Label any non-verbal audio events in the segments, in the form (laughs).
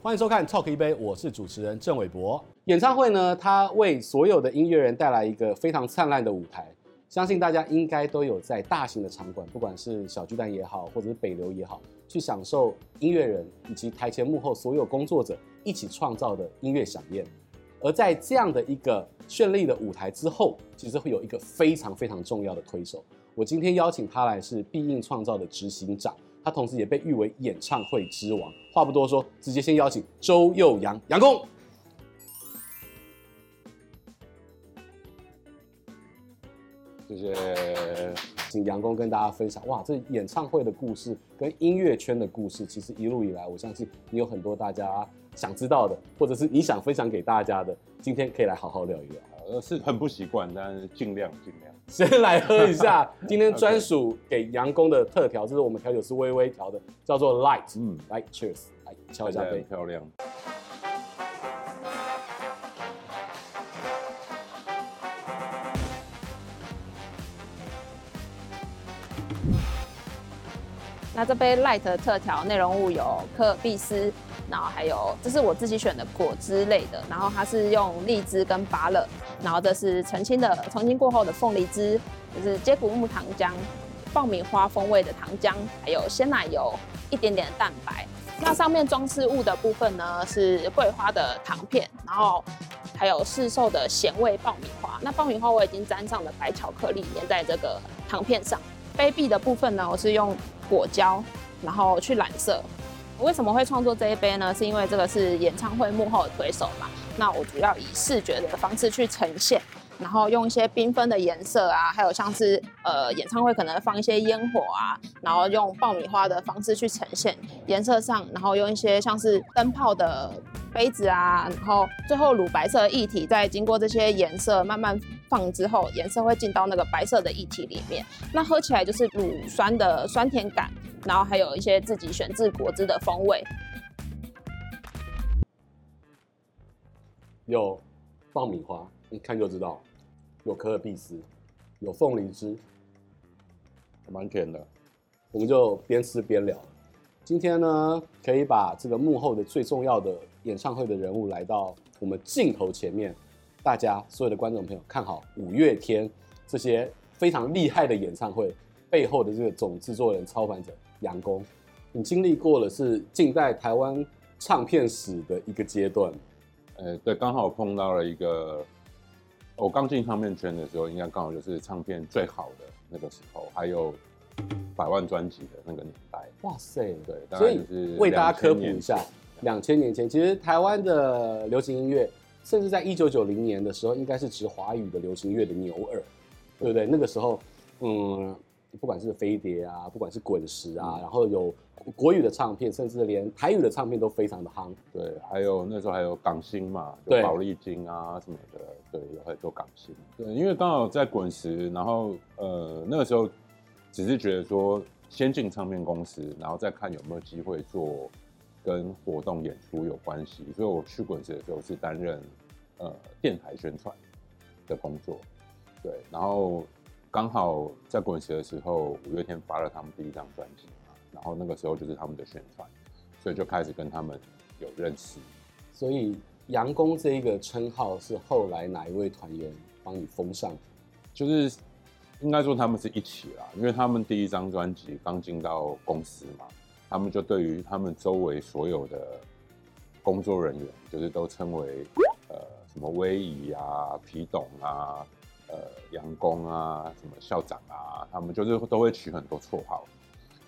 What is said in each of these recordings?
欢迎收看《Talk 一杯》，我是主持人郑伟博。演唱会呢，它为所有的音乐人带来一个非常灿烂的舞台。相信大家应该都有在大型的场馆，不管是小巨蛋也好，或者是北流也好，去享受音乐人以及台前幕后所有工作者一起创造的音乐饗宴。而在这样的一个绚丽的舞台之后，其实会有一个非常非常重要的推手。我今天邀请他来是必应创造的执行长。他同时也被誉为演唱会之王。话不多说，直接先邀请周佑洋洋公。谢谢，请杨公跟大家分享。哇，这演唱会的故事跟音乐圈的故事，其实一路以来，我相信你有很多大家想知道的，或者是你想分享给大家的。今天可以来好好聊一聊。呃，是很不习惯，但是尽量尽量。先来喝一下 (laughs) 今天专属给洋公的特调，这是我们调酒师微微调的，叫做 Light。嗯，来，Cheers，来敲一下杯，漂亮。那这杯 Light 的特调内容物有可尔必思。然后还有，这是我自己选的果汁类的，然后它是用荔枝跟芭乐，然后这是澄清的澄清过后的凤梨汁，就是接骨木糖浆，爆米花风味的糖浆，还有鲜奶油，一点点的蛋白。那上面装饰物的部分呢，是桂花的糖片，然后还有市售的咸味爆米花。那爆米花我已经沾上了白巧克力，粘在这个糖片上。杯壁的部分呢，我是用果胶，然后去染色。为什么会创作这一杯呢？是因为这个是演唱会幕后的推手嘛。那我主要以视觉的方式去呈现，然后用一些缤纷的颜色啊，还有像是呃演唱会可能放一些烟火啊，然后用爆米花的方式去呈现颜色上，然后用一些像是灯泡的杯子啊，然后最后乳白色的液体在经过这些颜色慢慢放之后，颜色会进到那个白色的液体里面，那喝起来就是乳酸的酸甜感。然后还有一些自己选自果汁的风味，有爆米花，一看就知道；有可尔必思，有凤梨汁，蛮甜的。我们就边吃边聊。今天呢，可以把这个幕后的最重要的演唱会的人物来到我们镜头前面，大家所有的观众朋友看好五月天这些非常厉害的演唱会背后的这个总制作人、操盘者。洋公，你经历过了是近代台湾唱片史的一个阶段，呃，对，刚好碰到了一个，我刚进唱片圈的时候，应该刚好就是唱片最好的那个时候，还有百万专辑的那个年代。哇塞，对，所以为大家科普一下，两千年前，其实台湾的流行音乐，甚至在一九九零年的时候，应该是指华语的流行乐的牛耳，对不对？那个时候，嗯。不管是飞碟啊，不管是滚石啊，嗯、然后有国语的唱片，甚至连台语的唱片都非常的夯。对，还有那时候还有港星嘛，有宝丽金啊什么的，对，有很多港星。对，因为刚好在滚石，然后呃那个时候只是觉得说先进唱片公司，然后再看有没有机会做跟活动演出有关系。所以我去滚石的时候是担任呃电台宣传的工作，对，然后。刚好在滚石的时候，五月天发了他们第一张专辑嘛，然后那个时候就是他们的宣传，所以就开始跟他们有认识。所以洋公这一个称号是后来哪一位团员帮你封上？就是应该说他们是一起啦，因为他们第一张专辑刚进到公司嘛，他们就对于他们周围所有的工作人员，就是都称为呃什么威仪啊、皮董啊。呃，洋公啊，什么校长啊，他们就是都会取很多绰号，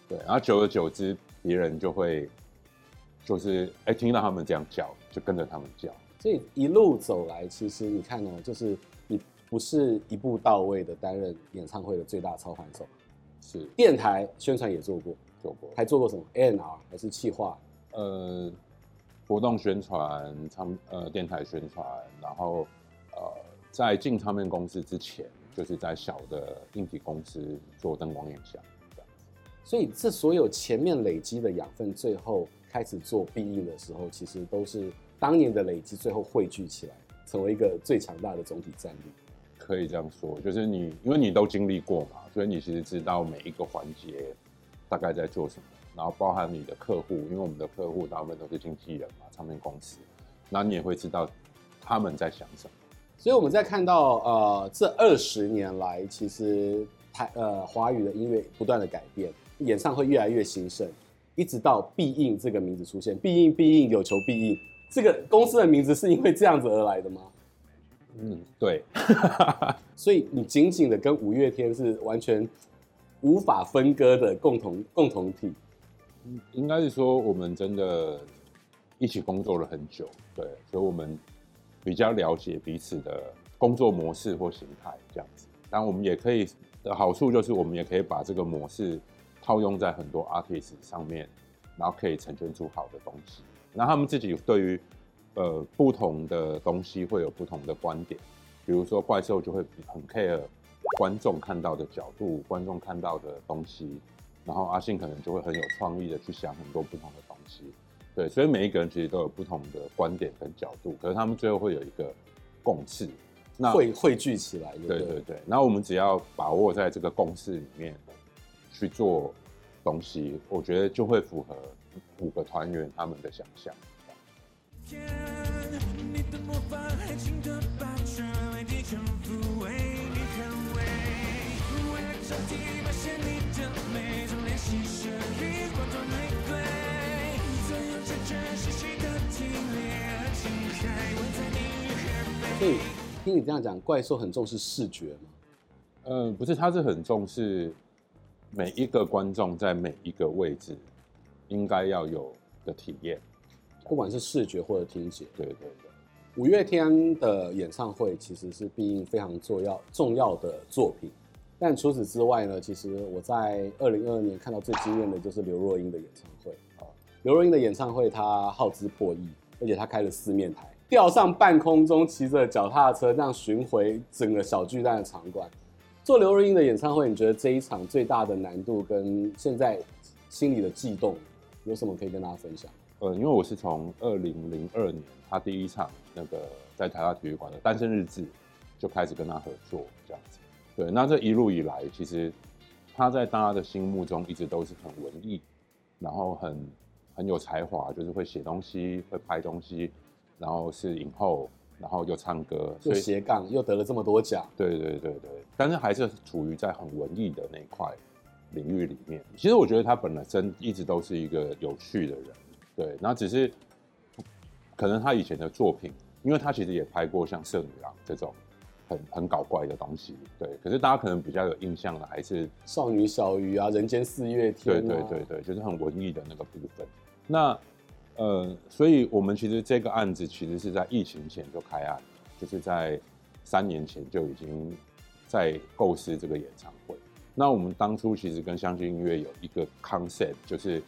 对，然后久而久之，别人就会就是哎、欸，听到他们这样叫，就跟着他们叫。所以一路走来，其实你看哦，就是你不是一步到位的担任演唱会的最大操盘手，是电台宣传也做过，做过，还做过什么 A&R 还是企划？呃，活动宣传，唱呃电台宣传，然后呃。在进唱片公司之前，就是在小的硬体公司做灯光影像，所以这所有前面累积的养分，最后开始做必应的时候，其实都是当年的累积最后汇聚起来，成为一个最强大的总体战力。可以这样说，就是你因为你都经历过嘛，所以你其实知道每一个环节大概在做什么，然后包含你的客户，因为我们的客户大部分都是经纪人嘛，唱片公司，那你也会知道他们在想什么。所以我们在看到呃这二十年来，其实台呃华语的音乐不断的改变，演唱会越来越兴盛，一直到必应这个名字出现，必应必应有求必应，这个公司的名字是因为这样子而来的吗？嗯，对。(laughs) 所以你紧紧的跟五月天是完全无法分割的共同共同体。应该是说我们真的一起工作了很久，对，所以我们。比较了解彼此的工作模式或形态，这样子。但我们也可以的好处就是，我们也可以把这个模式套用在很多 artist 上面，然后可以呈现出好的东西。那他们自己对于呃不同的东西会有不同的观点。比如说怪兽就会很 care 观众看到的角度，观众看到的东西。然后阿信可能就会很有创意的去想很多不同的东西。对，所以每一个人其实都有不同的观点跟角度，可是他们最后会有一个共识，那汇汇聚起来。对对对，那我们只要把握在这个共识里面去做东西，我觉得就会符合五个团员他们的想象。所以听你这样讲，怪兽很重视视觉吗？呃，不是，他是很重视每一个观众在每一个位置应该要有的体验，不管是视觉或者听觉。对对对。五月天的演唱会其实是必应非常重要重要的作品，但除此之外呢，其实我在二零二二年看到最惊艳的就是刘若英的演唱会啊。刘若英的演唱会，她耗资破亿，而且他开了四面台。吊上半空中，骑着脚踏车这样巡回整个小巨蛋的场馆，做刘若英的演唱会，你觉得这一场最大的难度跟现在心里的悸动有什么可以跟大家分享？呃，因为我是从二零零二年他第一场那个在台大体育馆的《单身日志》就开始跟他合作这样子。对，那这一路以来，其实他在大家的心目中一直都是很文艺，然后很很有才华，就是会写东西，会拍东西。然后是影后，然后又唱歌，又斜杠，又得了这么多奖。对对对对，但是还是处于在很文艺的那块领域里面。其实我觉得他本来真一直都是一个有趣的人，对。然后只是可能他以前的作品，因为他其实也拍过像《涩女郎》这种很很搞怪的东西，对。可是大家可能比较有印象的还是《少女小鱼》啊，《人间四月天》啊。对对对对，就是很文艺的那个部分。那。呃，所以我们其实这个案子其实是在疫情前就开案，就是在三年前就已经在构思这个演唱会。那我们当初其实跟相信音乐有一个 concept，就是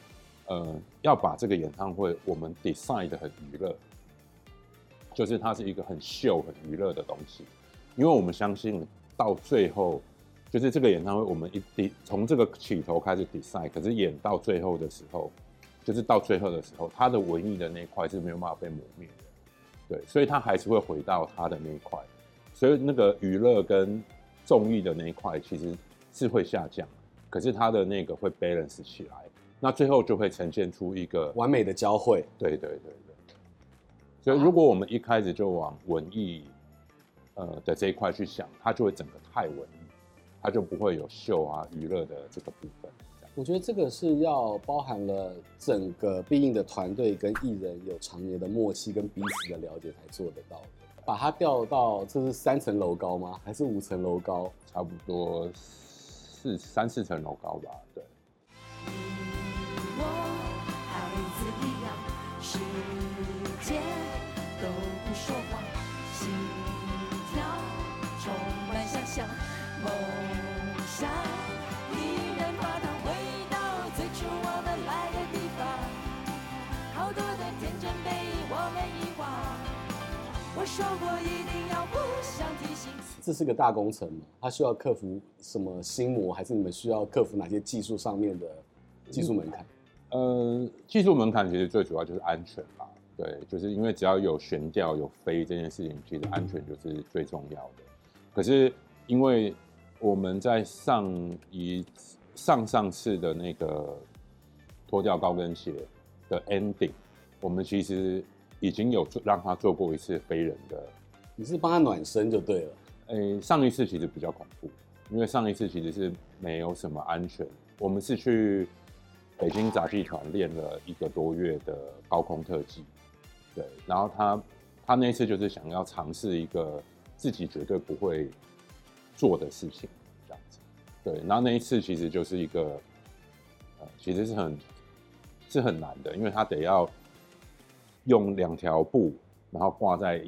呃要把这个演唱会我们 design 的很娱乐，就是它是一个很秀、很娱乐的东西。因为我们相信到最后，就是这个演唱会我们一定从这个起头开始 design，可是演到最后的时候。就是到最后的时候，他的文艺的那一块是没有办法被磨灭的，对，所以他还是会回到他的那一块，所以那个娱乐跟综艺的那一块其实是会下降，可是他的那个会 balance 起来，那最后就会呈现出一个完美的交汇。对对对对，所以如果我们一开始就往文艺呃的这一块去想，它就会整个太文艺，它就不会有秀啊娱乐的这个部分。我觉得这个是要包含了整个必应的团队跟艺人有常年的默契跟彼此的了解才做得到的。把它调到这是三层楼高吗？还是五层楼高？差不多四三四层楼高吧。对。这是个大工程嘛？它需要克服什么心魔，还是你们需要克服哪些技术上面的技术门槛？嗯、呃，技术门槛其实最主要就是安全吧。对，就是因为只要有悬吊有飞这件事情，其实安全就是最重要的。可是因为我们在上一上上次的那个脱掉高跟鞋的 ending，我们其实已经有做让他做过一次飞人的。你是帮他暖身就对了。诶、欸，上一次其实比较恐怖，因为上一次其实是没有什么安全。我们是去北京杂技团练了一个多月的高空特技，对，然后他他那一次就是想要尝试一个自己绝对不会做的事情，这样子，对，然后那一次其实就是一个，呃，其实是很是很难的，因为他得要用两条布，然后挂在。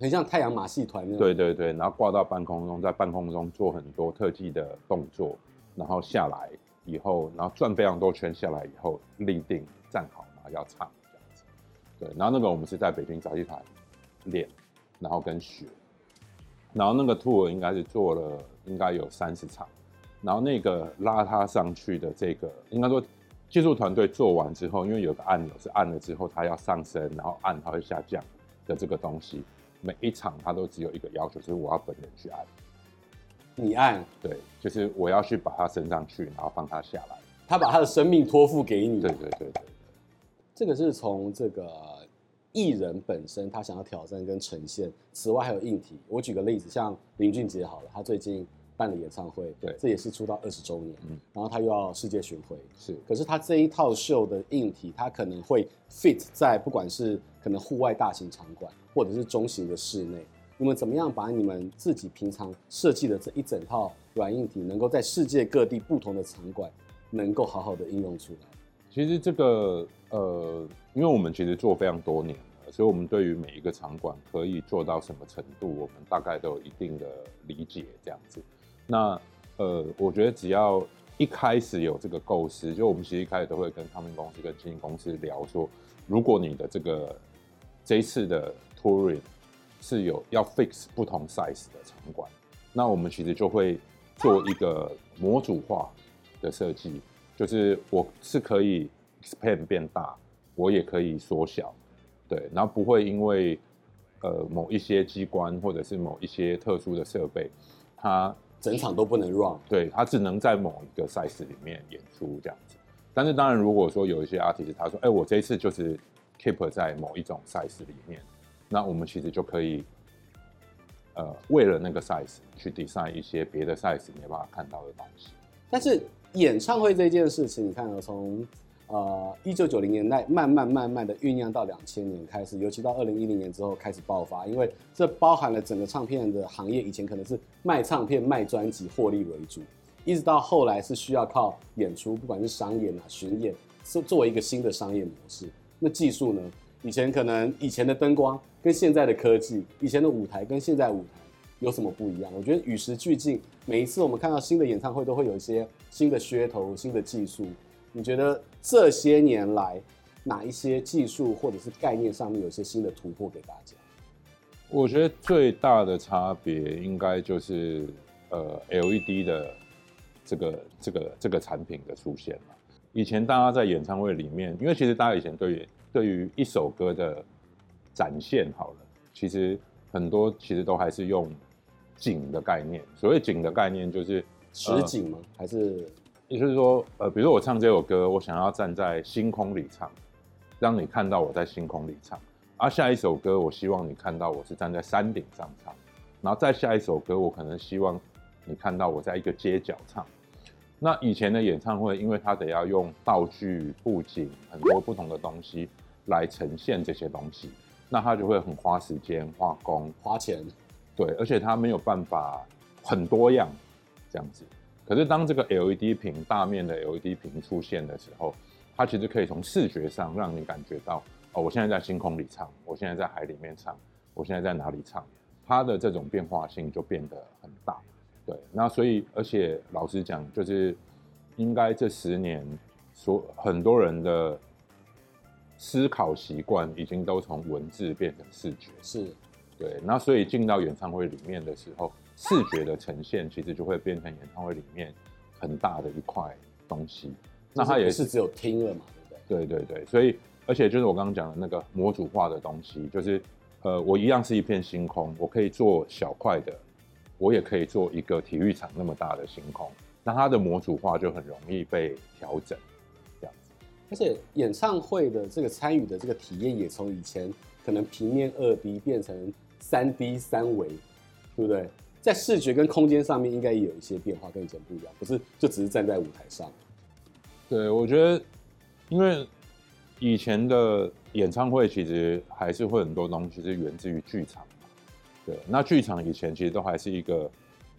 很像太阳马戏团。对对对，然后挂到半空中，在半空中做很多特技的动作，然后下来以后，然后转非常多圈下来以后，立定站好，然后要唱这样子。对，然后那个我们是在北京杂技团练，然后跟学，然后那个 tour 应该是做了应该有三十场，然后那个拉他上去的这个，应该说技术团队做完之后，因为有个按钮是按了之后它要上升，然后按它会下降的这个东西。每一场他都只有一个要求，就是我要本人去按。你按？对，就是我要去把它升上去，然后放它下来。他把他的生命托付给你。对对对对。这个是从这个艺人本身他想要挑战跟呈现，此外还有硬体。我举个例子，像林俊杰好了，他最近办了演唱会，对，这也是出道二十周年，嗯，然后他又要世界巡回，是。可是他这一套秀的硬体，他可能会 fit 在不管是可能户外大型场馆。或者是中型的室内，你们怎么样把你们自己平常设计的这一整套软硬体，能够在世界各地不同的场馆，能够好好的应用出来？其实这个呃，因为我们其实做非常多年了，所以我们对于每一个场馆可以做到什么程度，我们大概都有一定的理解。这样子，那呃，我觉得只要一开始有这个构思，就我们其实一开始都会跟唱片公司、跟经纪公司聊说，如果你的这个这一次的 Touring 是有要 fix 不同 size 的场馆，那我们其实就会做一个模组化的设计，就是我是可以 expand 变大，我也可以缩小，对，然后不会因为呃某一些机关或者是某一些特殊的设备，它整场都不能 run，对，他只能在某一个 size 里面演出这样子。但是当然，如果说有一些 artist 他说，哎，我这一次就是 keep 在某一种 size 里面。那我们其实就可以，呃，为了那个 size 去 design 一些别的 size 没办法看到的东西。但是演唱会这件事情，你看啊，从呃一九九零年代慢慢慢慢的酝酿到两千年开始，尤其到二零一零年之后开始爆发，因为这包含了整个唱片的行业，以前可能是卖唱片、卖专辑获利为主，一直到后来是需要靠演出，不管是商演啊、巡演，是作为一个新的商业模式。那技术呢？以前可能以前的灯光跟现在的科技，以前的舞台跟现在舞台有什么不一样？我觉得与时俱进，每一次我们看到新的演唱会都会有一些新的噱头、新的技术。你觉得这些年来哪一些技术或者是概念上面有一些新的突破给大家？我觉得最大的差别应该就是呃 LED 的这个这个这个产品的出现了。以前大家在演唱会里面，因为其实大家以前对于对于一首歌的展现好了，其实很多其实都还是用景的概念。所谓景的概念就是实景吗？呃、还是也就是说，呃，比如说我唱这首歌，我想要站在星空里唱，让你看到我在星空里唱。而下一首歌，我希望你看到我是站在山顶上唱。然后再下一首歌，我可能希望你看到我在一个街角唱。那以前的演唱会，因为它得要用道具、布景很多不同的东西来呈现这些东西，那它就会很花时间、花工、花钱。对，而且它没有办法很多样这样子。可是当这个 LED 屏、大面的 LED 屏出现的时候，它其实可以从视觉上让你感觉到，哦，我现在在星空里唱，我现在在海里面唱，我现在在哪里唱，它的这种变化性就变得很大。对，那所以，而且老实讲，就是应该这十年，所很多人的思考习惯已经都从文字变成视觉，是，对，那所以进到演唱会里面的时候，视觉的呈现其实就会变成演唱会里面很大的一块东西。那它也是只有听了嘛，对不对？对对对，所以而且就是我刚刚讲的那个模组化的东西，就是呃，我一样是一片星空，我可以做小块的，我也可以做一个体育场那么大的星空，那它的模组化就很容易被调整，这样子。而且演唱会的这个参与的这个体验也从以前可能平面二 D 变成三 D 三维，对不对？在视觉跟空间上面应该也有一些变化，跟以前不一样，不是就只是站在舞台上。对，我觉得，因为以前的演唱会其实还是会很多东西是源自于剧场嘛。对，那剧场以前其实都还是一个，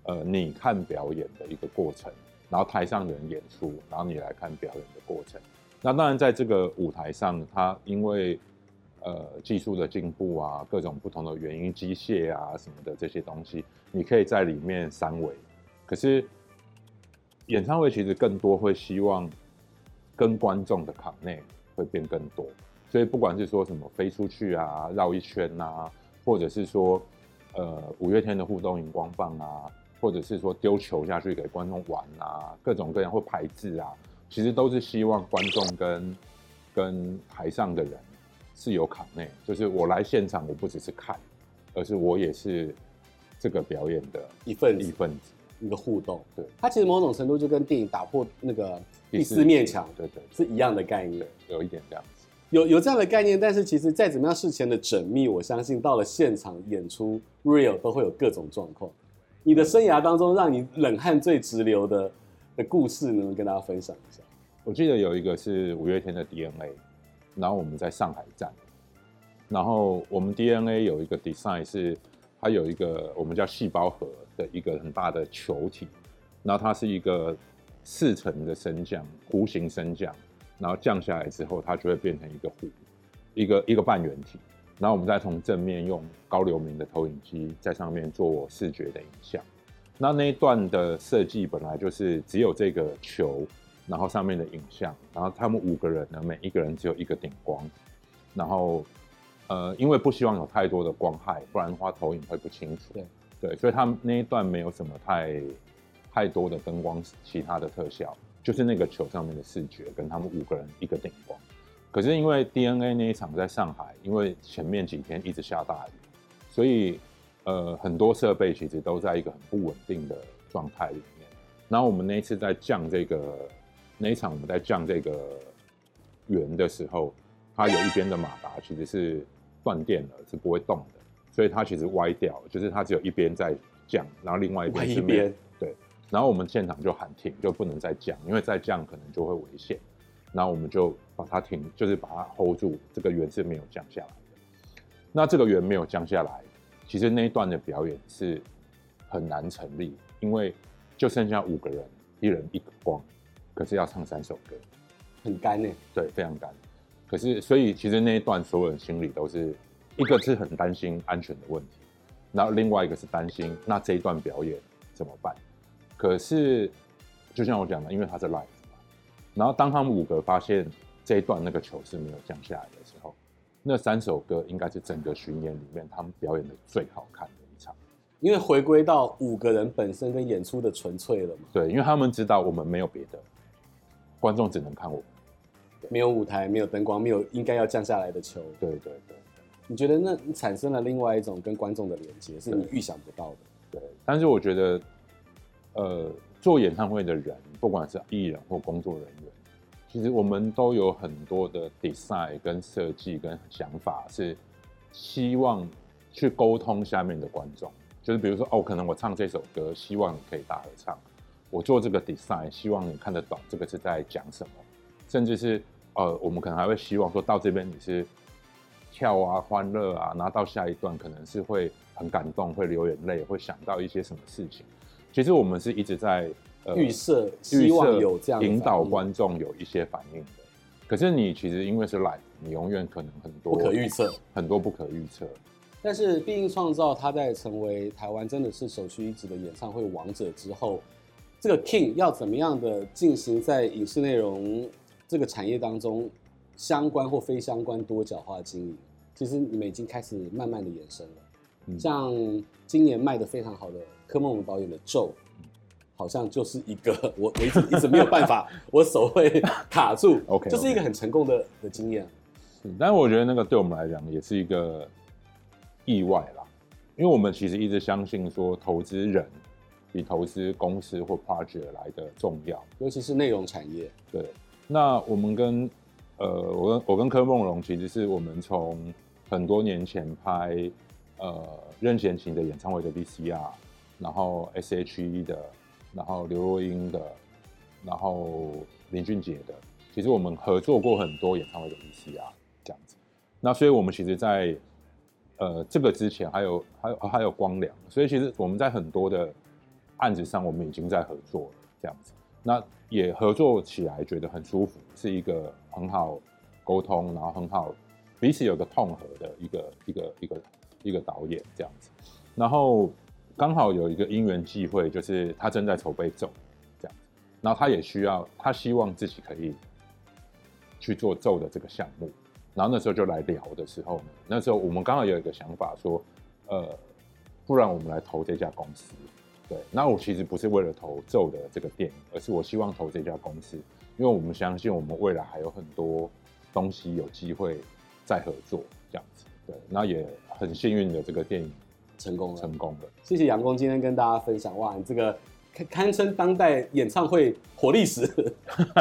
呃，你看表演的一个过程，然后台上的人演出，然后你来看表演的过程。那当然在这个舞台上，它因为呃技术的进步啊，各种不同的原因，机械啊什么的这些东西，你可以在里面三维。可是演唱会其实更多会希望。跟观众的场内会变更多，所以不管是说什么飞出去啊、绕一圈啊，或者是说呃五月天的互动荧光棒啊，或者是说丢球下去给观众玩啊，各种各样或排字啊，其实都是希望观众跟跟台上的人是有卡内，就是我来现场，我不只是看，而是我也是这个表演的一份一份子。一个互动，对，它其实某种程度就跟电影打破那个第四面墙，对对，是一样的概念，有一点这样子，有有这样的概念，但是其实再怎么样事前的缜密，我相信到了现场演出，real 都会有各种状况。你的生涯当中，让你冷汗最直流的的故事，能不能跟大家分享一下？我记得有一个是五月天的 DNA，然后我们在上海站，然后我们 DNA 有一个 design 是。它有一个我们叫细胞核的一个很大的球体，然后它是一个四层的升降，弧形升降，然后降下来之后，它就会变成一个弧，一个一个半圆体。然后我们再从正面用高流明的投影机在上面做视觉的影像。那那一段的设计本来就是只有这个球，然后上面的影像，然后他们五个人呢，每一个人只有一个顶光，然后。呃，因为不希望有太多的光害，不然的话投影会不清楚。对，对，所以他们那一段没有什么太太多的灯光，其他的特效，就是那个球上面的视觉跟他们五个人一个顶光。可是因为 DNA 那一场在上海，因为前面几天一直下大雨，所以呃很多设备其实都在一个很不稳定的状态里面。然后我们那一次在降这个那一场我们在降这个圆的时候，它有一边的马达其实是。断电了是不会动的，所以它其实歪掉，就是它只有一边在降，然后另外一边是没有。对，然后我们现场就喊停，就不能再降，因为再降可能就会危险。然后我们就把它停，就是把它 hold 住，这个圆是没有降下来的。那这个圆没有降下来，其实那一段的表演是很难成立，因为就剩下五个人，一人一个光，可是要唱三首歌，很干呢。对，非常干。可是，所以其实那一段所有人心里都是一个是很担心安全的问题，然后另外一个是担心那这一段表演怎么办？可是就像我讲的，因为他是 live 嘛，然后当他们五个发现这一段那个球是没有降下来的时候，那三首歌应该是整个巡演里面他们表演的最好看的一场，因为回归到五个人本身跟演出的纯粹了嘛。对，因为他们知道我们没有别的，观众只能看我。没有舞台，没有灯光，没有应该要降下来的球。对对对，你觉得那产生了另外一种跟观众的连接，是你预想不到的。对，但是我觉得，呃，做演唱会的人，不管是艺人或工作人员，其实我们都有很多的 design 跟设计跟想法，是希望去沟通下面的观众。就是比如说，哦，可能我唱这首歌，希望你可以大合唱。我做这个 design，希望你看得懂这个是在讲什么。甚至是呃，我们可能还会希望说到这边你是跳啊、欢乐啊，然后到下一段可能是会很感动、会流眼泪、会想到一些什么事情。其实我们是一直在呃预设，希望有这样引导观众有一些反应的。可是你其实因为是 live，你永远可能很多不可预测，很多不可预测。但是毕竟创造他在成为台湾真的是首屈一指的演唱会王者之后，这个 King 要怎么样的进行在影视内容这个产业当中，相关或非相关多角化经营，其实你们已经开始慢慢的延伸了。嗯、像今年卖的非常好的柯梦龙导演的《咒》，好像就是一个我我一直一直没有办法，(laughs) 我手会卡住，OK，就是一个很成功的的经验。是，但是我觉得那个对我们来讲也是一个意外啦，因为我们其实一直相信说，投资人比投资公司或 project 来的重要，尤其是内容产业。对，那我们跟呃，我跟我跟柯梦龙其实是我们从很多年前拍呃任贤齐的演唱会的 VCR，然后 S.H.E 的，然后刘若英的，然后林俊杰的。其实我们合作过很多演唱会的 VCR 这样子，那所以我们其实在，在呃这个之前还有还有还有光良，所以其实我们在很多的案子上，我们已经在合作了这样子，那也合作起来觉得很舒服，是一个很好沟通，然后很好彼此有个痛合的一个一个一个一个导演这样子，然后刚好有一个因缘际会，就是他正在筹备咒这样子，然后他也需要他希望自己可以。去做咒的这个项目，然后那时候就来聊的时候，那时候我们刚好有一个想法说，呃，不然我们来投这家公司。对，那我其实不是为了投咒的这个电影，而是我希望投这家公司，因为我们相信我们未来还有很多东西有机会再合作这样子。对，那也很幸运的这个电影成功了，成功了。谢谢杨工今天跟大家分享，哇，你这个堪堪称当代演唱会活历史。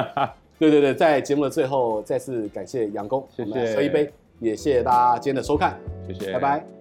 (laughs) 对对对，在节目的最后，再次感谢杨工，谢谢，喝一杯，也谢谢大家今天的收看，谢谢，拜拜。